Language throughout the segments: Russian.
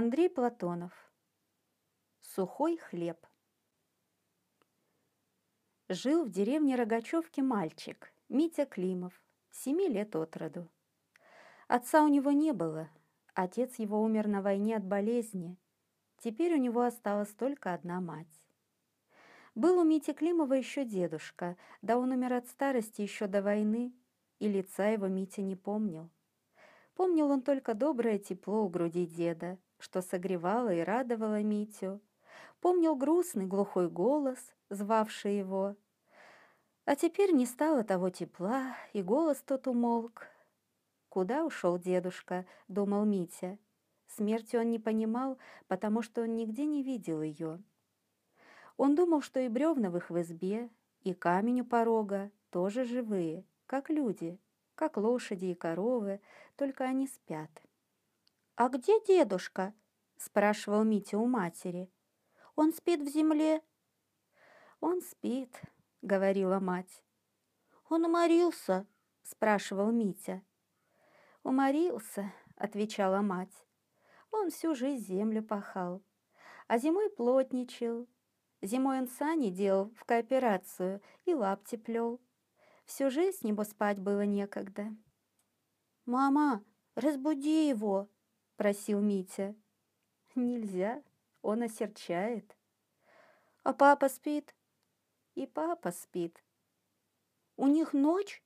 Андрей Платонов. Сухой хлеб. Жил в деревне Рогачевки мальчик, Митя Климов, семи лет от роду. Отца у него не было, отец его умер на войне от болезни. Теперь у него осталась только одна мать. Был у Мити Климова еще дедушка, да он умер от старости еще до войны, и лица его Митя не помнил. Помнил он только доброе тепло у груди деда, что согревало и радовало Митю. Помнил грустный глухой голос, звавший его. А теперь не стало того тепла, и голос тот умолк. «Куда ушел дедушка?» — думал Митя. Смерти он не понимал, потому что он нигде не видел ее. Он думал, что и их в избе, и камень у порога тоже живые, как люди, как лошади и коровы, только они спят. «А где дедушка?» — спрашивал Митя у матери. «Он спит в земле?» «Он спит», — говорила мать. «Он уморился?» — спрашивал Митя. «Уморился», — отвечала мать. «Он всю жизнь землю пахал, а зимой плотничал. Зимой он сани делал в кооперацию и лапти плел. Всю жизнь небо спать было некогда». «Мама, разбуди его!» Просил Митя. Нельзя, он осерчает. А папа спит? И папа спит. У них ночь?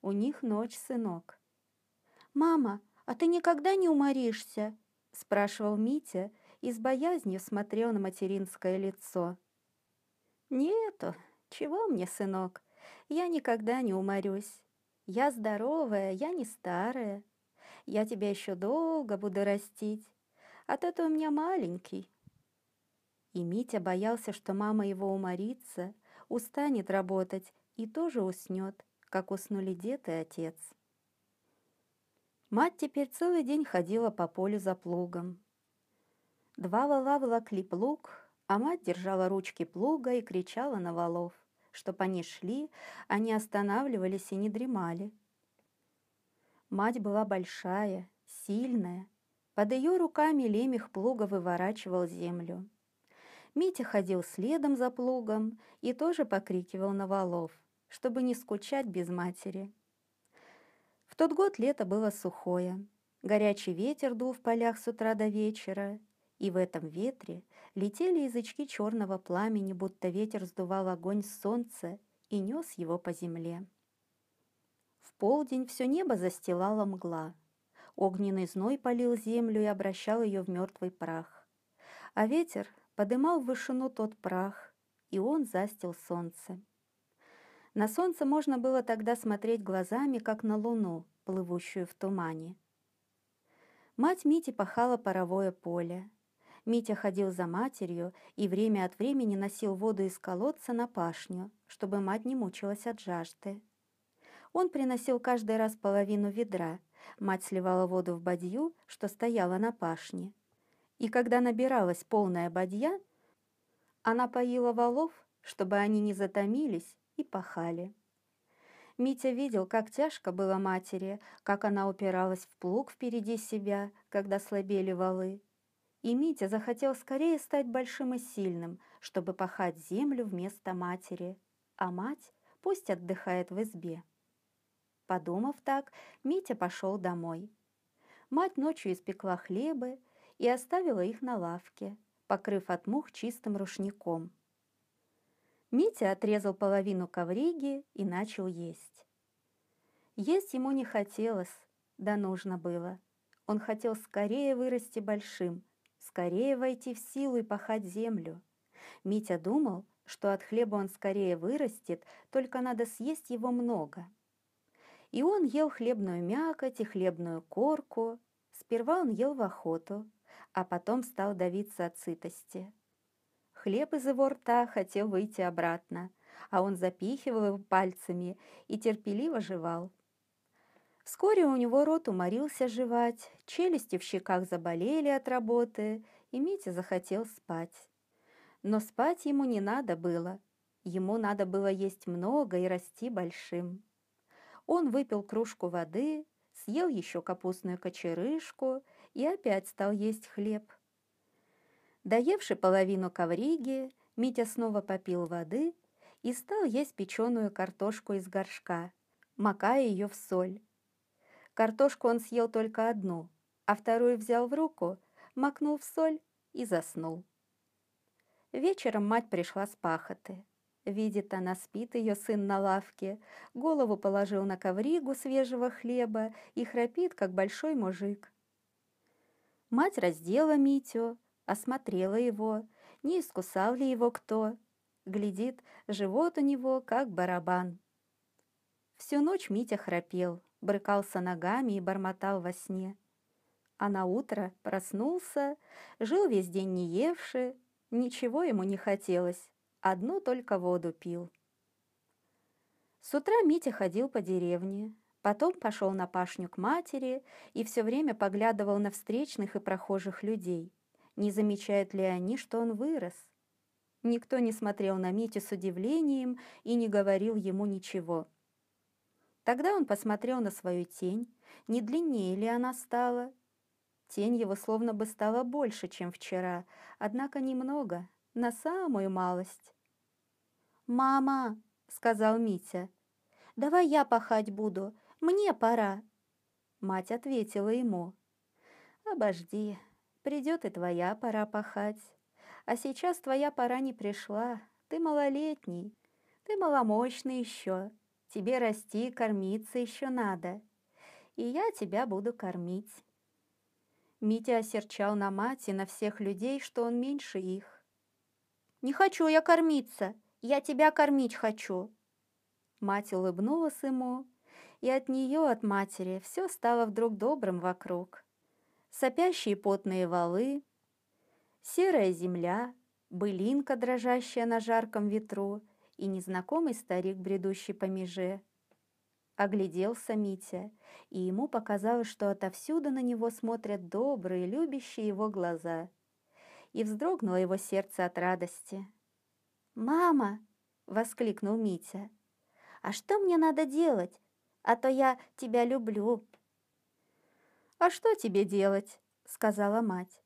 У них ночь, сынок. Мама, а ты никогда не уморишься? спрашивал Митя и с боязнью смотрел на материнское лицо. Нету, чего мне, сынок, я никогда не уморюсь. Я здоровая, я не старая. Я тебя еще долго буду растить, а то ты у меня маленький». И Митя боялся, что мама его уморится, устанет работать и тоже уснет, как уснули дед и отец. Мать теперь целый день ходила по полю за плугом. Два вола волокли плуг, а мать держала ручки плуга и кричала на волов, чтоб они шли, они останавливались и не дремали. Мать была большая, сильная. Под ее руками лемех плуга выворачивал землю. Митя ходил следом за плугом и тоже покрикивал на валов, чтобы не скучать без матери. В тот год лето было сухое. Горячий ветер дул в полях с утра до вечера, и в этом ветре летели язычки черного пламени, будто ветер сдувал огонь с солнца и нес его по земле. В полдень все небо застилала мгла. Огненный зной полил землю и обращал ее в мертвый прах. А ветер подымал в вышину тот прах, и он застил солнце. На солнце можно было тогда смотреть глазами, как на луну, плывущую в тумане. Мать Мити пахала паровое поле. Митя ходил за матерью и время от времени носил воду из колодца на пашню, чтобы мать не мучилась от жажды. Он приносил каждый раз половину ведра. Мать сливала воду в бадью, что стояла на пашне. И когда набиралась полная бадья, она поила волов, чтобы они не затомились и пахали. Митя видел, как тяжко было матери, как она упиралась в плуг впереди себя, когда слабели валы. И Митя захотел скорее стать большим и сильным, чтобы пахать землю вместо матери, а мать пусть отдыхает в избе. Подумав так, Митя пошел домой. Мать ночью испекла хлебы и оставила их на лавке, покрыв от мух чистым рушником. Митя отрезал половину ковриги и начал есть. Есть ему не хотелось, да нужно было. Он хотел скорее вырасти большим, скорее войти в силу и пахать землю. Митя думал, что от хлеба он скорее вырастет, только надо съесть его много. И он ел хлебную мякоть и хлебную корку. Сперва он ел в охоту, а потом стал давиться от сытости. Хлеб из его рта хотел выйти обратно, а он запихивал его пальцами и терпеливо жевал. Вскоре у него рот уморился жевать, челюсти в щеках заболели от работы, и Митя захотел спать. Но спать ему не надо было. Ему надо было есть много и расти большим. Он выпил кружку воды, съел еще капустную кочерышку и опять стал есть хлеб. Доевший половину ковриги, Митя снова попил воды и стал есть печеную картошку из горшка, макая ее в соль. Картошку он съел только одну, а вторую взял в руку, макнул в соль и заснул. Вечером мать пришла с пахоты. Видит она, спит ее сын на лавке, голову положил на ковригу свежего хлеба и храпит, как большой мужик. Мать раздела Митю, осмотрела его, не искусал ли его кто. Глядит, живот у него, как барабан. Всю ночь Митя храпел, брыкался ногами и бормотал во сне. А на утро проснулся, жил весь день не евши, ничего ему не хотелось, одну только воду пил. С утра Митя ходил по деревне, потом пошел на пашню к матери и все время поглядывал на встречных и прохожих людей, не замечают ли они, что он вырос. Никто не смотрел на Митю с удивлением и не говорил ему ничего. Тогда он посмотрел на свою тень, не длиннее ли она стала. Тень его словно бы стала больше, чем вчера, однако немного, на самую малость. «Мама!» — сказал Митя. «Давай я пахать буду, мне пора». Мать ответила ему. «Обожди, придет и твоя пора пахать. А сейчас твоя пора не пришла, ты малолетний, ты маломощный еще, тебе расти, кормиться еще надо, и я тебя буду кормить». Митя осерчал на мать и на всех людей, что он меньше их. «Не хочу я кормиться!» Я тебя кормить хочу». Мать улыбнулась ему, и от нее, от матери, все стало вдруг добрым вокруг. Сопящие потные валы, серая земля, былинка, дрожащая на жарком ветру, и незнакомый старик, бредущий по меже. Огляделся Митя, и ему показалось, что отовсюду на него смотрят добрые, любящие его глаза. И вздрогнуло его сердце от радости. «Мама!» — воскликнул Митя. «А что мне надо делать? А то я тебя люблю». «А что тебе делать?» — сказала мать.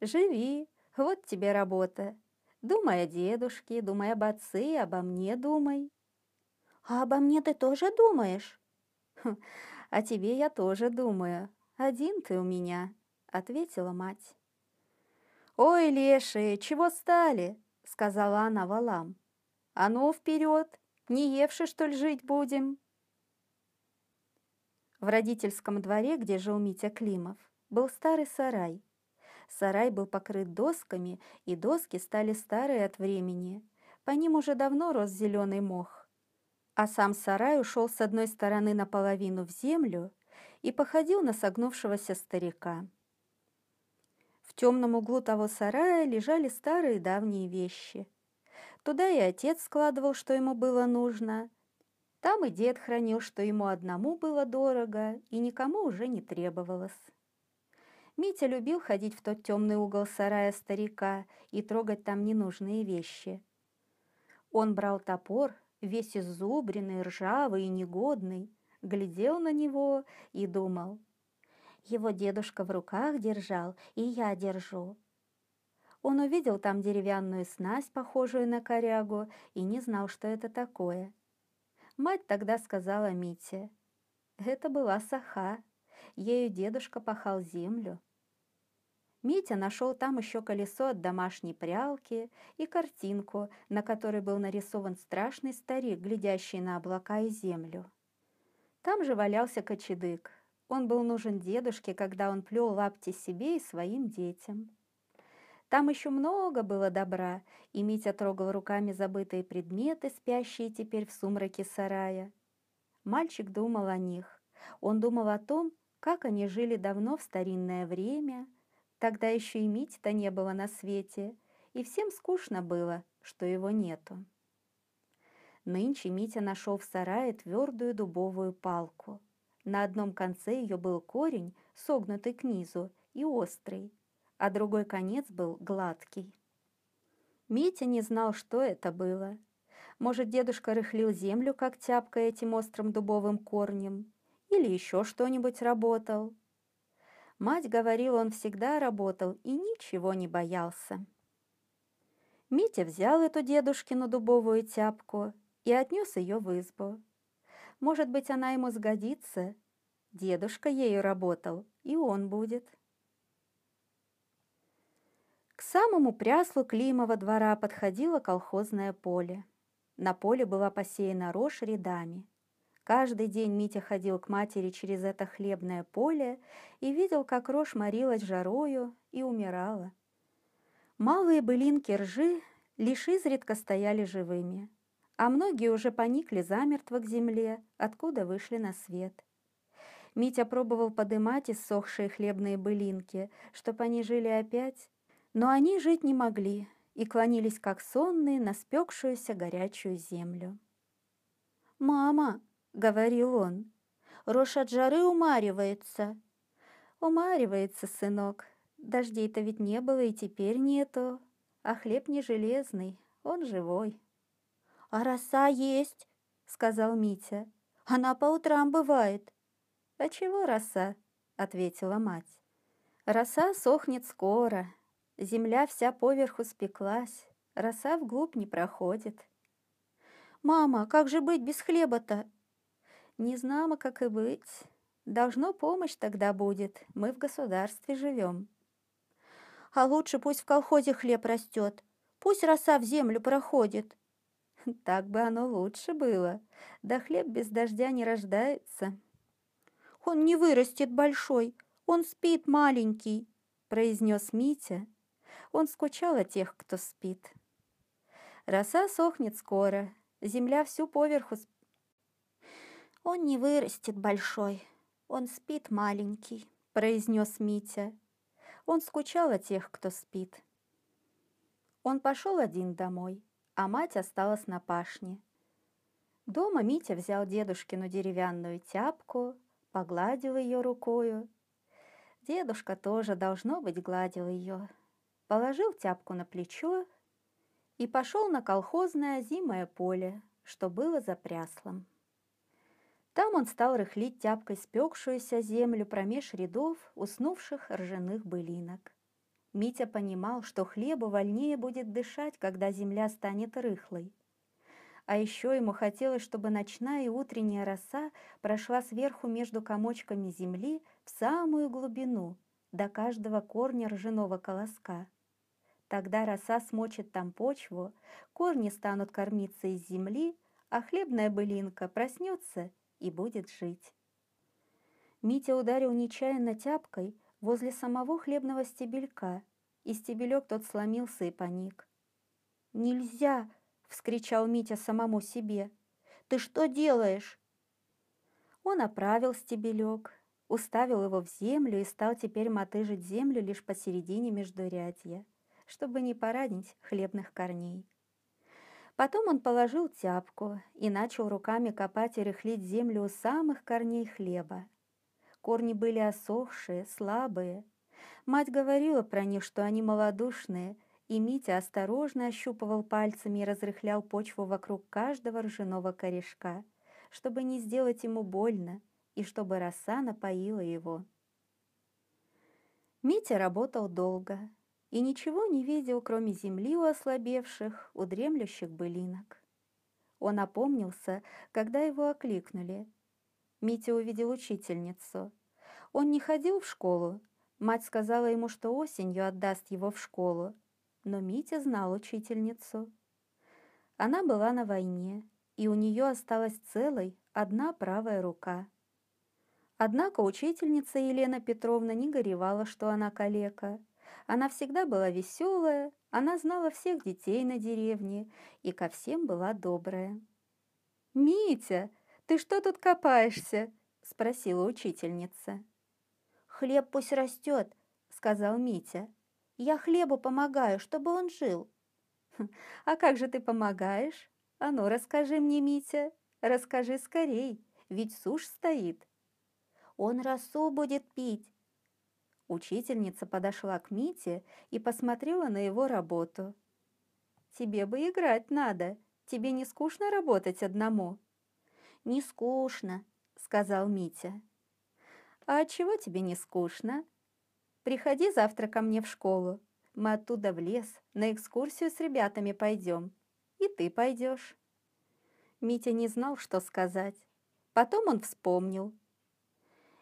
«Живи, вот тебе работа. Думай о дедушке, думай об отце, обо мне думай». «А обо мне ты тоже думаешь?» «Хм, «О тебе я тоже думаю. Один ты у меня», — ответила мать. «Ой, лешие, чего стали?» — сказала она валам. «А ну, вперед! Не евши, что ли, жить будем?» В родительском дворе, где жил Митя Климов, был старый сарай. Сарай был покрыт досками, и доски стали старые от времени. По ним уже давно рос зеленый мох. А сам сарай ушел с одной стороны наполовину в землю и походил на согнувшегося старика. Темном углу того сарая лежали старые давние вещи. Туда и отец складывал, что ему было нужно. Там и дед хранил, что ему одному было дорого и никому уже не требовалось. Митя любил ходить в тот темный угол сарая старика и трогать там ненужные вещи. Он брал топор, весь изубренный, ржавый и негодный, глядел на него и думал, его дедушка в руках держал, и я держу. Он увидел там деревянную снасть, похожую на корягу, и не знал, что это такое. Мать тогда сказала Мите, это была саха, ею дедушка пахал землю. Митя нашел там еще колесо от домашней прялки и картинку, на которой был нарисован страшный старик, глядящий на облака и землю. Там же валялся кочедык, он был нужен дедушке, когда он плел лапти себе и своим детям. Там еще много было добра, и Митя трогал руками забытые предметы, спящие теперь в сумраке сарая. Мальчик думал о них. Он думал о том, как они жили давно в старинное время. Тогда еще и Мити-то не было на свете, и всем скучно было, что его нету. Нынче Митя нашел в сарае твердую дубовую палку. На одном конце ее был корень, согнутый к низу и острый, а другой конец был гладкий. Митя не знал, что это было. Может, дедушка рыхлил землю, как тяпкой этим острым дубовым корнем, или еще что-нибудь работал. Мать говорила, он всегда работал и ничего не боялся. Митя взял эту дедушкину дубовую тяпку и отнес ее в избу. Может быть, она ему сгодится. Дедушка ею работал, и он будет. К самому пряслу Климова двора подходило колхозное поле. На поле была посеяна рожь рядами. Каждый день Митя ходил к матери через это хлебное поле и видел, как рожь морилась жарою и умирала. Малые былинки ржи лишь изредка стояли живыми, а многие уже поникли замертво к земле, откуда вышли на свет. Митя пробовал подымать иссохшие хлебные былинки, чтоб они жили опять, но они жить не могли и клонились, как сонные, на спекшуюся горячую землю. «Мама!» — говорил он. «Рожь от жары умаривается». «Умаривается, сынок. Дождей-то ведь не было и теперь нету. А хлеб не железный, он живой». «А роса есть», — сказал Митя. «Она по утрам бывает». «А чего роса?» — ответила мать. «Роса сохнет скоро, Земля вся поверху спеклась, роса вглубь не проходит. «Мама, как же быть без хлеба-то?» «Не знамо, как и быть. Должно помощь тогда будет, мы в государстве живем». «А лучше пусть в колхозе хлеб растет, пусть роса в землю проходит». «Так бы оно лучше было, да хлеб без дождя не рождается». «Он не вырастет большой, он спит маленький», — произнес Митя, он скучал о тех, кто спит. Роса сохнет скоро, земля всю поверху... Сп... «Он не вырастет большой, он спит маленький», — произнес Митя. Он скучал о тех, кто спит. Он пошел один домой, а мать осталась на пашне. Дома Митя взял дедушкину деревянную тяпку, погладил ее рукою. Дедушка тоже, должно быть, гладил ее положил тяпку на плечо и пошел на колхозное зимое поле, что было за пряслом. Там он стал рыхлить тяпкой спекшуюся землю промеж рядов уснувших ржаных былинок. Митя понимал, что хлебу вольнее будет дышать, когда земля станет рыхлой. А еще ему хотелось, чтобы ночная и утренняя роса прошла сверху между комочками земли в самую глубину, до каждого корня ржаного колоска. Тогда роса смочит там почву, корни станут кормиться из земли, а хлебная былинка проснется и будет жить. Митя ударил нечаянно тяпкой возле самого хлебного стебелька, и стебелек тот сломился и поник. «Нельзя!» — вскричал Митя самому себе. «Ты что делаешь?» Он оправил стебелек, уставил его в землю и стал теперь мотыжить землю лишь посередине междурядья чтобы не поранить хлебных корней. Потом он положил тяпку и начал руками копать и рыхлить землю у самых корней хлеба. Корни были осохшие, слабые. Мать говорила про них, что они малодушные, и Митя осторожно ощупывал пальцами и разрыхлял почву вокруг каждого ржаного корешка, чтобы не сделать ему больно и чтобы роса напоила его. Митя работал долго, и ничего не видел, кроме земли у ослабевших, у дремлющих былинок. Он опомнился, когда его окликнули. Митя увидел учительницу. Он не ходил в школу. Мать сказала ему, что осенью отдаст его в школу. Но Митя знал учительницу. Она была на войне, и у нее осталась целой одна правая рука. Однако учительница Елена Петровна не горевала, что она калека. Она всегда была веселая, она знала всех детей на деревне и ко всем была добрая. «Митя, ты что тут копаешься?» – спросила учительница. «Хлеб пусть растет», – сказал Митя. «Я хлебу помогаю, чтобы он жил». «А как же ты помогаешь? А ну, расскажи мне, Митя, расскажи скорей, ведь сушь стоит». «Он росу будет пить», Учительница подошла к Мите и посмотрела на его работу. «Тебе бы играть надо. Тебе не скучно работать одному?» «Не скучно», — сказал Митя. «А чего тебе не скучно? Приходи завтра ко мне в школу. Мы оттуда в лес, на экскурсию с ребятами пойдем. И ты пойдешь». Митя не знал, что сказать. Потом он вспомнил.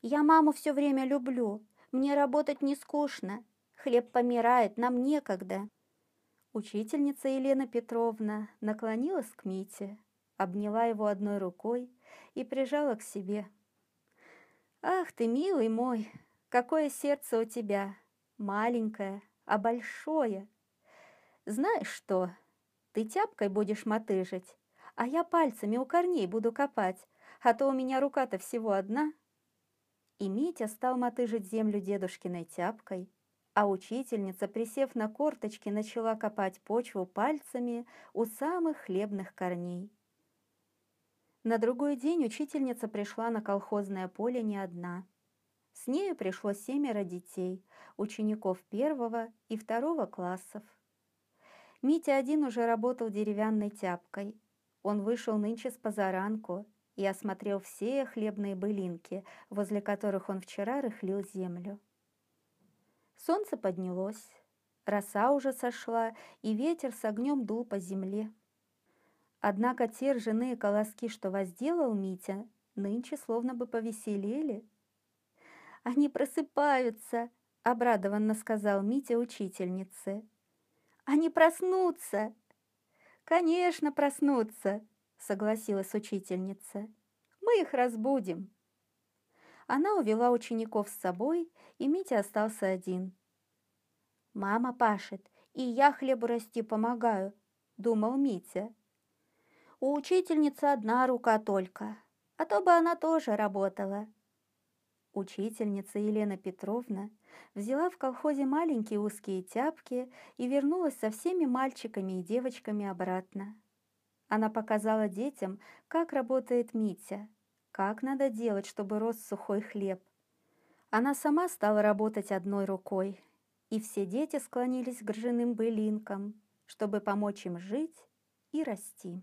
«Я маму все время люблю. Мне работать не скучно. Хлеб помирает, нам некогда». Учительница Елена Петровна наклонилась к Мите, обняла его одной рукой и прижала к себе. «Ах ты, милый мой, какое сердце у тебя! Маленькое, а большое! Знаешь что, ты тяпкой будешь мотыжить, а я пальцами у корней буду копать, а то у меня рука-то всего одна». И Митя стал мотыжить землю дедушкиной тяпкой, а учительница, присев на корточки, начала копать почву пальцами у самых хлебных корней. На другой день учительница пришла на колхозное поле не одна. С нею пришло семеро детей, учеников первого и второго классов. Митя один уже работал деревянной тяпкой. Он вышел нынче с позаранку и осмотрел все хлебные былинки, возле которых он вчера рыхлил землю. Солнце поднялось, роса уже сошла, и ветер с огнем дул по земле. Однако те ржаные колоски, что возделал Митя, нынче словно бы повеселели. «Они просыпаются!» — обрадованно сказал Митя учительнице. «Они проснутся!» «Конечно, проснутся!» — согласилась учительница. «Мы их разбудим!» Она увела учеников с собой, и Митя остался один. «Мама пашет, и я хлебу расти помогаю», — думал Митя. «У учительницы одна рука только, а то бы она тоже работала». Учительница Елена Петровна взяла в колхозе маленькие узкие тяпки и вернулась со всеми мальчиками и девочками обратно. Она показала детям, как работает Митя, как надо делать, чтобы рос сухой хлеб. Она сама стала работать одной рукой, и все дети склонились к ржаным былинкам, чтобы помочь им жить и расти.